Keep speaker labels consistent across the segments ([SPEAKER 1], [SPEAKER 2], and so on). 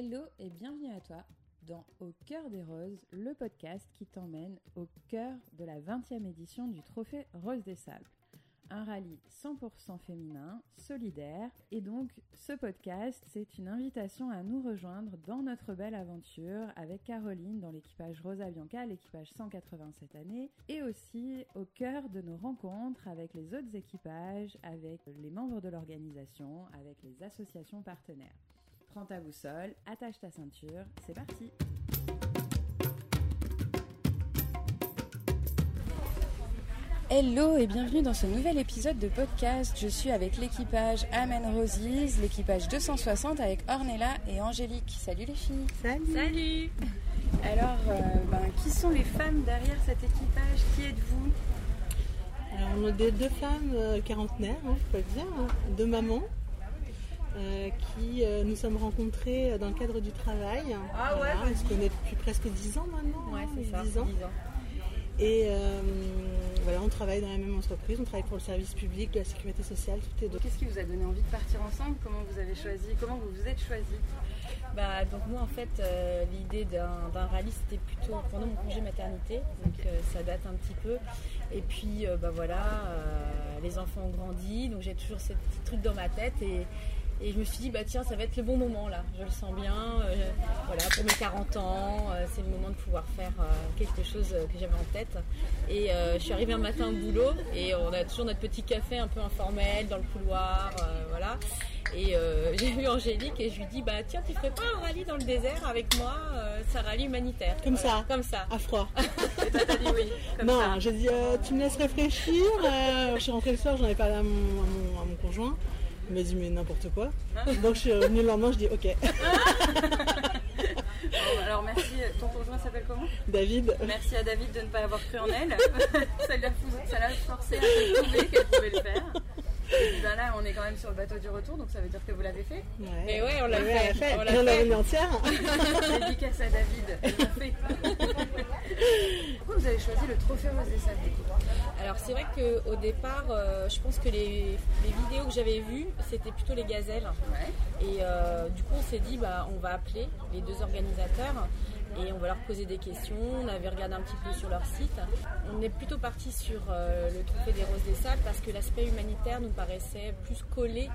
[SPEAKER 1] Hello et bienvenue à toi dans Au cœur des roses, le podcast qui t'emmène au cœur de la 20e édition du Trophée Rose des Sables. Un rallye 100% féminin, solidaire, et donc ce podcast, c'est une invitation à nous rejoindre dans notre belle aventure avec Caroline dans l'équipage Rosa Bianca, l'équipage 180 cette année, et aussi au cœur de nos rencontres avec les autres équipages, avec les membres de l'organisation, avec les associations partenaires. Prends ta boussole, attache ta ceinture, c'est parti. Hello et bienvenue dans ce nouvel épisode de podcast. Je suis avec l'équipage Amen Roses, l'équipage 260 avec Ornella et Angélique. Salut les filles.
[SPEAKER 2] Salut.
[SPEAKER 3] Salut.
[SPEAKER 1] Alors, euh, ben, qui sont les femmes derrière cet équipage? Qui êtes-vous?
[SPEAKER 2] Alors, on a des deux femmes euh, quarantenaires, hein, je peux le dire, hein, deux mamans, euh, qui euh, nous sommes rencontrées dans le cadre du travail.
[SPEAKER 1] Ah ouais,
[SPEAKER 2] on se connaît depuis presque 10 ans maintenant.
[SPEAKER 1] Ouais,
[SPEAKER 2] hein,
[SPEAKER 1] c'est ça,
[SPEAKER 2] 10 ans.
[SPEAKER 1] 10 ans.
[SPEAKER 2] Et euh, voilà, on travaille dans la même entreprise, on travaille pour le service public, de la sécurité sociale, toutes les deux.
[SPEAKER 1] Qu'est-ce qui vous a donné envie de partir ensemble? Comment vous avez choisi? Comment vous vous êtes choisi?
[SPEAKER 3] Bah, donc moi en fait euh, l'idée d'un d'un rallye c'était plutôt pendant mon congé maternité donc euh, ça date un petit peu et puis euh, bah voilà euh, les enfants ont grandi donc j'ai toujours ce petit truc dans ma tête et, et je me suis dit bah tiens ça va être le bon moment là je le sens bien euh, voilà pour mes 40 ans euh, c'est le moment de pouvoir faire euh, quelque chose que j'avais en tête et je suis arrivée un matin au boulot et on a toujours notre petit café un peu informel dans le couloir voilà et j'ai vu Angélique et je lui dis bah tiens tu ferais pas un rallye dans le désert avec moi c'est un rallye humanitaire
[SPEAKER 2] Comme
[SPEAKER 3] Voilà,
[SPEAKER 2] ça.
[SPEAKER 3] comme ça
[SPEAKER 2] À froid.
[SPEAKER 3] et toi t'as dit oui comme
[SPEAKER 2] non, j'ai dit, tu me laisses réfléchir. Je suis rentrée le soir, j'en ai parlé à mon, à mon, à mon conjoint. Il m'a dit, mais n'importe quoi. Donc je suis revenue le lendemain, je dis, ok.
[SPEAKER 1] Bon, Alors merci, ton conjoint s'appelle comment?
[SPEAKER 2] David,
[SPEAKER 1] Merci à David de ne pas avoir cru en elle. ça l'a forcé à se prouver qu'elle pouvait le faire. Et puis ben là, on est quand même sur le bateau du retour, donc ça veut dire que vous l'avez fait.
[SPEAKER 2] ouais.
[SPEAKER 3] Et ouais, on l'a
[SPEAKER 2] Ouais,
[SPEAKER 3] fait,
[SPEAKER 2] fait.
[SPEAKER 3] on l'a
[SPEAKER 2] Et on l'a
[SPEAKER 3] fait.
[SPEAKER 1] Dédicace à David, elle l'a fait. Pourquoi vous avez choisi le trophée Rose des Sables
[SPEAKER 3] alors c'est vrai qu'au départ euh, je pense que les, les vidéos que j'avais vues c'était plutôt les gazelles
[SPEAKER 1] Ouais.
[SPEAKER 3] Et euh, du coup, on s'est dit, bah, on va appeler les deux organisateurs et on va leur poser des questions. On avait regardé un petit peu sur leur site. On est plutôt parti sur euh, le trophée des Roses des Sables parce que l'aspect humanitaire nous paraissait plus collé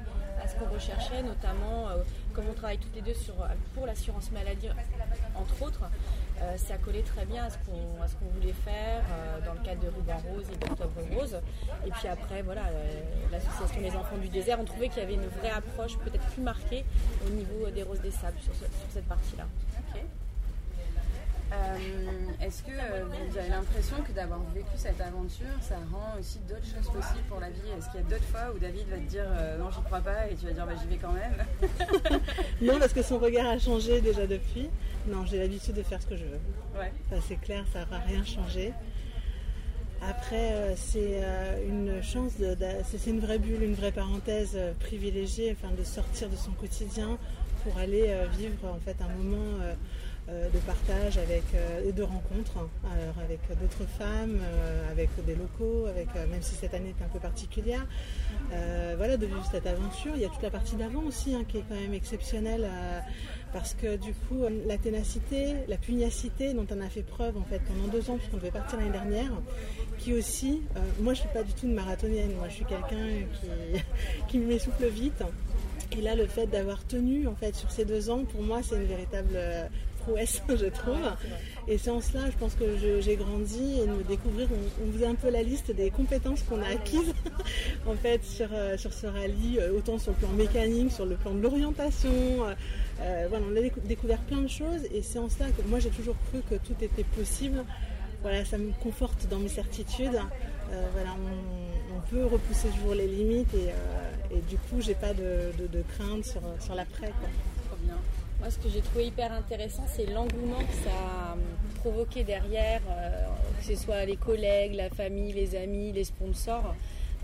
[SPEAKER 3] à ce qu'on recherchait, notamment euh, comme on travaille toutes les deux sur, pour l'assurance maladie, entre autres. euh, ça collait très bien à ce qu'on voulait faire euh, dans le cadre de Ruban Rose et d'Octobre Rose. Et puis après, voilà, l'association des enfants du désert, on trouvait qu'il y avait une vraie approche peut-être plus marquée au niveau des roses des sables sur, ce- sur cette partie-là.
[SPEAKER 1] Euh, Est-ce que euh, vous avez l'impression que d'avoir vécu cette aventure, ça rend aussi d'autres choses possibles pour la vie? Est-ce qu'il y a d'autres fois où David va te dire euh, non, j'y crois pas et tu vas dire bah, j'y vais quand même?
[SPEAKER 2] Non, parce que son regard a changé déjà depuis. Non, j'ai l'habitude de faire ce que je veux.
[SPEAKER 1] Ouais.
[SPEAKER 2] Ça c'est clair, ça n'aura rien changé. Après, c'est une chance, de, de- c'est une vraie bulle, une vraie parenthèse privilégiée, enfin, de sortir de son quotidien pour aller vivre en fait un moment de partage avec euh, et de rencontres, hein. alors avec d'autres femmes, euh, avec des locaux, avec euh, même si cette année est un peu particulière. Euh, voilà, de vivre cette aventure. Il y a toute la partie d'avant aussi hein, qui est quand même exceptionnelle euh, parce que du coup, euh, la ténacité, la pugnacité dont on a fait preuve en fait pendant deux ans puisqu'on devait partir l'année dernière, qui aussi, euh, moi je suis pas du tout une marathonienne, moi je suis quelqu'un qui, qui m'essouffle vite. Et là, le fait d'avoir tenu en fait sur ces deux ans, pour moi, c'est une véritable euh, prouesse, je trouve. Et c'est en cela, je pense que j'ai grandi et de me découvrir. On, on faisait un peu la liste des compétences qu'on a acquises en fait sur, euh, sur ce rallye, euh, autant sur le plan mécanique, sur le plan de l'orientation. euh, voilà, on a décou- découvert plein de choses et c'est en cela que moi j'ai toujours cru que tout était possible. Voilà, ça me conforte dans mes certitudes. Euh, voilà, on, on peut repousser toujours les limites et, euh, et du coup j'ai pas de, de- de crainte sur, sur l'après. quoi.
[SPEAKER 1] Trop bien.
[SPEAKER 3] Moi, ce que j'ai trouvé hyper intéressant, c'est l'engouement que ça a provoqué derrière, euh, que ce soit les collègues, la famille, les amis, les sponsors.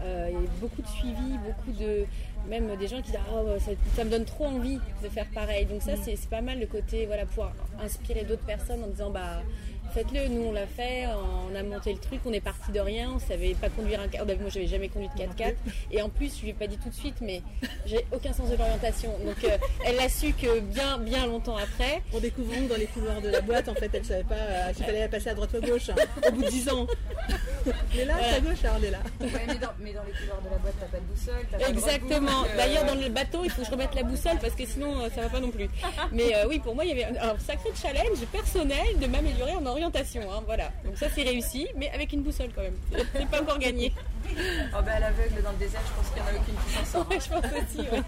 [SPEAKER 3] Euh, il y a beaucoup de suivi, beaucoup de même des gens qui disent Ah, ça, me donne trop envie de faire pareil. Donc ça c'est pas mal le côté voilà pouvoir inspirer d'autres personnes en disant bah faites-le. Nous, on l'a fait, on a monté le truc, on est parti de rien, on savait pas conduire un 4 x Moi, j'avais jamais conduit de 4x4. Et en plus, je lui ai pas dit tout de suite, mais j'ai aucun sens de l'orientation. Donc, euh, elle l'a su que bien, bien longtemps après.
[SPEAKER 2] En découvrant dans les couloirs de la boîte, en fait, elle savait pas euh, s'il fallait passer à droite ou à gauche, hein, au bout de 10 ans. mais là, c'est à gauche, est là.
[SPEAKER 1] mais, dans, mais, dans, les couloirs de la boîte, t'as pas de boussole.
[SPEAKER 3] Exactement. Euh, D'ailleurs, dans le bateau, il faut que je remette la boussole parce que sinon, ça va pas non plus. Mais oui, pour moi, il y avait un, sacré challenge personnel de m'améliorer en orientation. Hein, voilà. Donc ça, c'est réussi, mais avec une boussole quand même. C'est pas encore gagné.
[SPEAKER 1] Oh bah à l'aveugle dans le désert, je pense qu'il y en a aucune qui s'en sort.
[SPEAKER 3] Ouais, je pense aussi. Ouais.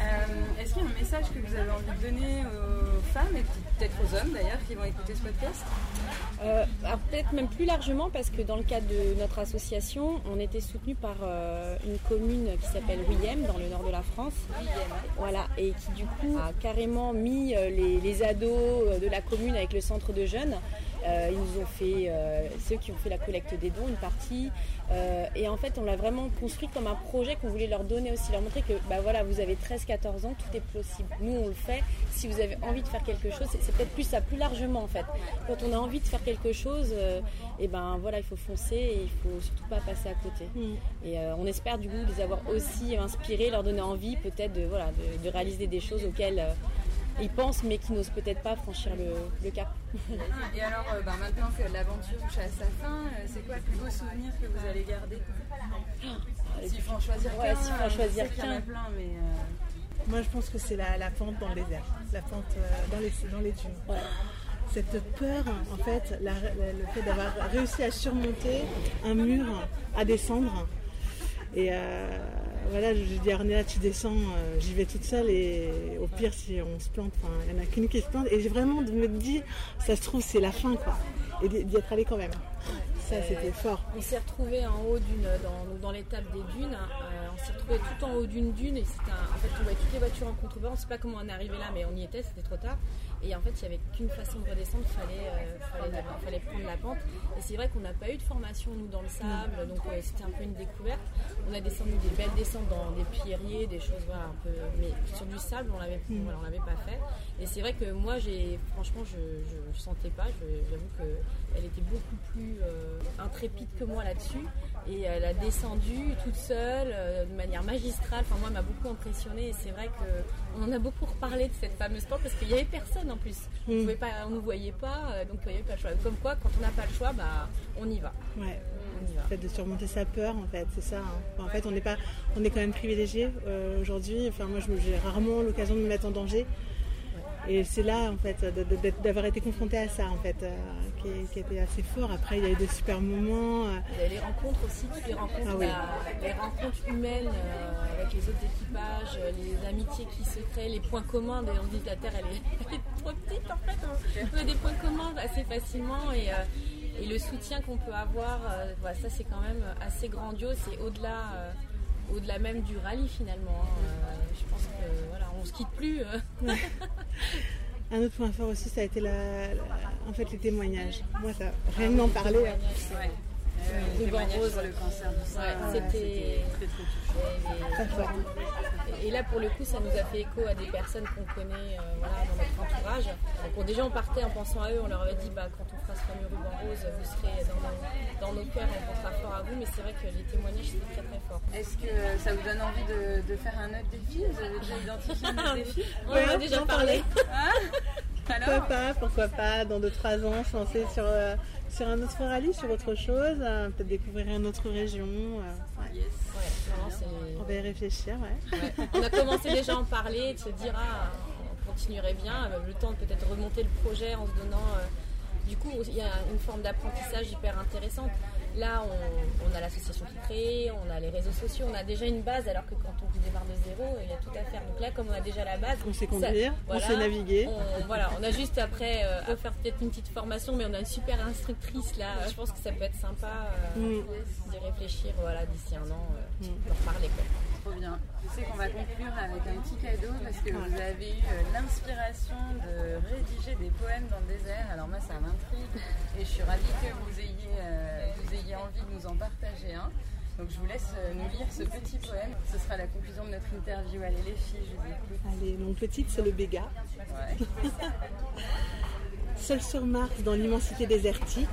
[SPEAKER 1] euh, message que vous avez envie de donner aux femmes et peut-être aux hommes d'ailleurs qui vont écouter ce podcast?
[SPEAKER 3] Euh, Peut-être même plus largement parce que dans le cadre de notre association, on était soutenu par euh, une commune qui s'appelle William dans le nord de la France. Voilà, et qui du coup a carrément mis euh, les, les ados de la commune avec le centre de jeunes. Euh, ils nous ont fait, euh, ceux qui ont fait la collecte des dons, une partie. Euh, et en fait, on l'a vraiment construit comme un projet qu'on voulait leur donner aussi, leur montrer que bah voilà, vous avez 13-14 ans, tout est possible. Nous, on le fait. Si vous avez envie de faire quelque chose, c'est peut-être plus ça, plus largement en fait. Quand on a envie de faire quelque chose, et ben voilà, il faut foncer et il faut surtout pas passer à côté. Mm. Et on espère du coup les avoir aussi inspirés, leur donner envie peut-être de voilà de, de réaliser des choses auxquelles ils pensent mais qui n'osent peut-être pas franchir le, le cap.
[SPEAKER 1] Et alors euh, bah, maintenant que l'aventure touche à sa fin, euh, c'est quoi le plus beau souvenir que vous allez garder? S'il faut en choisir
[SPEAKER 3] ouais,
[SPEAKER 1] qu'un,
[SPEAKER 3] s'il faut en choisir
[SPEAKER 1] y en a
[SPEAKER 3] qu'un.
[SPEAKER 1] plein, mais... euh,
[SPEAKER 2] Moi, je pense que c'est la, la pente dans le désert, la pente euh, dans, les, dans les dunes.
[SPEAKER 3] Ouais.
[SPEAKER 2] Cette peur, en fait, la- la- le fait d'avoir réussi à surmonter un mur, à descendre. Et euh, voilà, je dis Ornella, tu descends, euh, j'y vais toute seule et au pire, si on se plante, il n'y en a qu'une qui se plante. Et j'ai vraiment de me dire, ça se trouve, c'est la fin, quoi. Et d'y être allé quand même. Ça, c'était fort.
[SPEAKER 3] On s'est retrouvé en haut d'une, dans, dans l'étape des dunes. Euh, on s'est retrouvé tout en haut d'une dune et c'était un- en fait on voyait toutes les voitures en contrebas. On ne sait pas comment on est arrivé là, mais on y était, c'était trop tard. Et en fait, il n'y avait qu'une façon de redescendre, il fallait, euh, fallait, fallait prendre la pente. Et c'est vrai qu'on n'a pas eu de formation nous dans le sable, donc euh, c'était un peu une découverte. On a descendu des belles descentes dans des pierriers, des choses voilà un peu, mais sur du sable on l'avait, voilà, on l'avait pas fait. Et c'est vrai que moi j'ai, franchement, je, je, je sentais pas. je- j'avoue que elle était beaucoup plus euh, intrépide que moi là-dessus. Et elle a descendu toute seule, euh, de manière magistrale. Enfin, moi, elle m'a beaucoup impressionnée. Et c'est vrai qu'on en a beaucoup reparlé de cette fameuse porte parce qu'il n'y avait personne en plus. On
[SPEAKER 2] Mm.
[SPEAKER 3] pouvait pas, on nous voyait pas, euh, donc il n'y avait pas le choix. Comme quoi, quand on n'a pas le choix, bah, on y va.
[SPEAKER 2] Ouais.
[SPEAKER 3] On y va.
[SPEAKER 2] Le fait de surmonter sa peur, en fait, c'est ça. hein. Enfin, en fait, on n'est pas, on est quand même privilégié euh, aujourd'hui. Enfin, moi, j'ai rarement l'occasion de me mettre en danger. Et c'est là, en fait, d'avoir été confronté à ça, en fait, euh, qui, qui était assez fort. Après, il y a eu des super moments. euh,
[SPEAKER 3] Il y a les rencontres aussi, toutes les rencontres,
[SPEAKER 2] Ah oui.
[SPEAKER 3] les rencontres humaines euh, avec les autres équipages, les amitiés qui se créent, les points communs. D'ailleurs, on dit que la Terre, elle est, elle est trop petite en fait. On trouve des points communs assez facilement et, euh, et le soutien qu'on peut avoir, euh, voilà, ça c'est quand même assez grandiose. C'est au-delà, euh, au-delà même du rallye finalement. hein. Euh, je pense que voilà, on se quitte plus. euh.
[SPEAKER 2] Un autre point fort aussi, ça a été la, la- en fait, les témoignages. Moi, ça, rien d'en parler.
[SPEAKER 1] Ouais. Euh,
[SPEAKER 3] Ruban rose.
[SPEAKER 1] sur le cancer du sein,
[SPEAKER 3] Ouais, c'était-
[SPEAKER 1] très très touchant.
[SPEAKER 2] Très fort.
[SPEAKER 3] Et là, pour le coup, ça nous a fait écho à des personnes qu'on connaît euh, voilà, dans notre entourage. Donc, déjà, on partait en pensant à eux, on leur avait dit bah, quand on fera ce fameux ruban rose, vous serez dans nos, dans nos cœurs, on pensera fort à vous. Mais c'est vrai que les témoignages, c'était très.
[SPEAKER 1] Est-ce que ça vous donne envie de, de faire un autre défi Vous avez déjà identifié un autre défi
[SPEAKER 3] On
[SPEAKER 2] Ouais,
[SPEAKER 3] en a déjà parlé.
[SPEAKER 2] Pourquoi
[SPEAKER 1] Alors
[SPEAKER 2] pas, pourquoi pas, dans 2-3 ans, se lancer sur, euh, sur un autre rallye, sur autre chose, euh, peut-être découvrir une autre région. euh, ouais.
[SPEAKER 1] Yes.
[SPEAKER 3] Ouais, vraiment, c'est-
[SPEAKER 2] On va y réfléchir, ouais.
[SPEAKER 3] Ouais. On a commencé déjà à en parler, de se dire ah, on continuerait bien, le temps de peut-être remonter le projet en se donnant. euh, du coup, il y a une forme d'apprentissage hyper intéressante. Là, on, on a l'association qui crée, on a les réseaux sociaux, on a déjà une base, alors que quand on démarre de zéro, il y a tout à faire. Donc là, comme on a déjà la base,
[SPEAKER 2] On sait
[SPEAKER 3] ça-
[SPEAKER 2] conduire,
[SPEAKER 3] voilà,
[SPEAKER 2] on sait naviguer.
[SPEAKER 3] on, voilà, on a juste après euh, à faire peut-être une petite formation, mais on a une super instructrice là. Je pense que ça peut être sympa euh,
[SPEAKER 2] Mm.
[SPEAKER 3] d'y réfléchir voilà, d'ici un an, euh,
[SPEAKER 2] Mm.
[SPEAKER 3] Quoi.
[SPEAKER 1] Trop bien. Je sais qu'on va conclure avec un petit cadeau parce que vous avez eu euh, l'inspiration de rédiger des poèmes dans le désert. Alors moi ça m'intrigue et je suis ravie que vous ayez, euh, vous ayez envie de nous en partager un. Donc je vous laisse euh, nous lire ce petit poème. Ce sera la conclusion de notre interview. Allez les filles, je vous écoute.
[SPEAKER 2] Allez, mon petite, c'est le béga.
[SPEAKER 1] Ouais.
[SPEAKER 2] Seul sur Mars dans l'immensité désertique.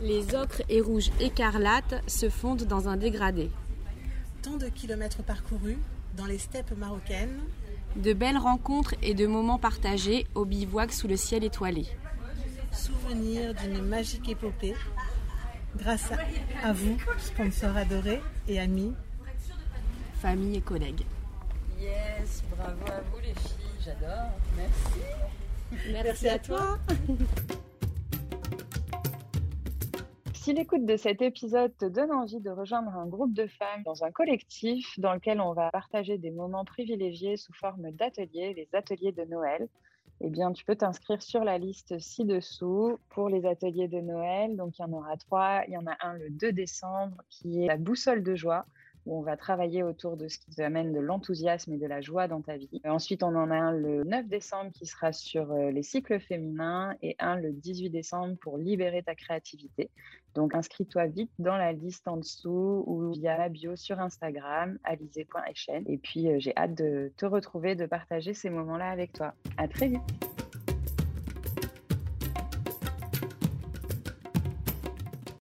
[SPEAKER 3] Les ocres et rouges écarlates se fondent dans un dégradé.
[SPEAKER 2] Tant de kilomètres parcourus dans les steppes marocaines.
[SPEAKER 3] De belles rencontres et de moments partagés au bivouac sous le ciel étoilé.
[SPEAKER 2] Souvenir d'une magique épopée. Grâce à, à vous, sponsors adorés et amis.
[SPEAKER 3] Famille et collègues.
[SPEAKER 1] Yes, bravo à vous les filles, j'adore. Merci.
[SPEAKER 2] Merci, à toi.
[SPEAKER 4] Si l'écoute de cet épisode te donne envie de rejoindre un groupe de femmes dans un collectif dans lequel on va partager des moments privilégiés sous forme d'ateliers, les ateliers de Noël, eh bien, tu peux t'inscrire sur la liste ci-dessous pour les ateliers de Noël. Donc, il y en aura trois. Il y en a un le 2 décembre qui est la boussole de joie on va travailler autour de ce qui te amène de l'enthousiasme et de la joie dans ta vie. ensuite, on en a un le 9 décembre qui sera sur euh, les cycles féminins et un le 18 décembre pour libérer ta créativité. Donc, inscris-toi vite dans la liste en dessous ou via la bio sur Instagram, alizé.hn. Et puis, euh, j'ai hâte de te retrouver, de partager ces moments-là avec toi. À très vite!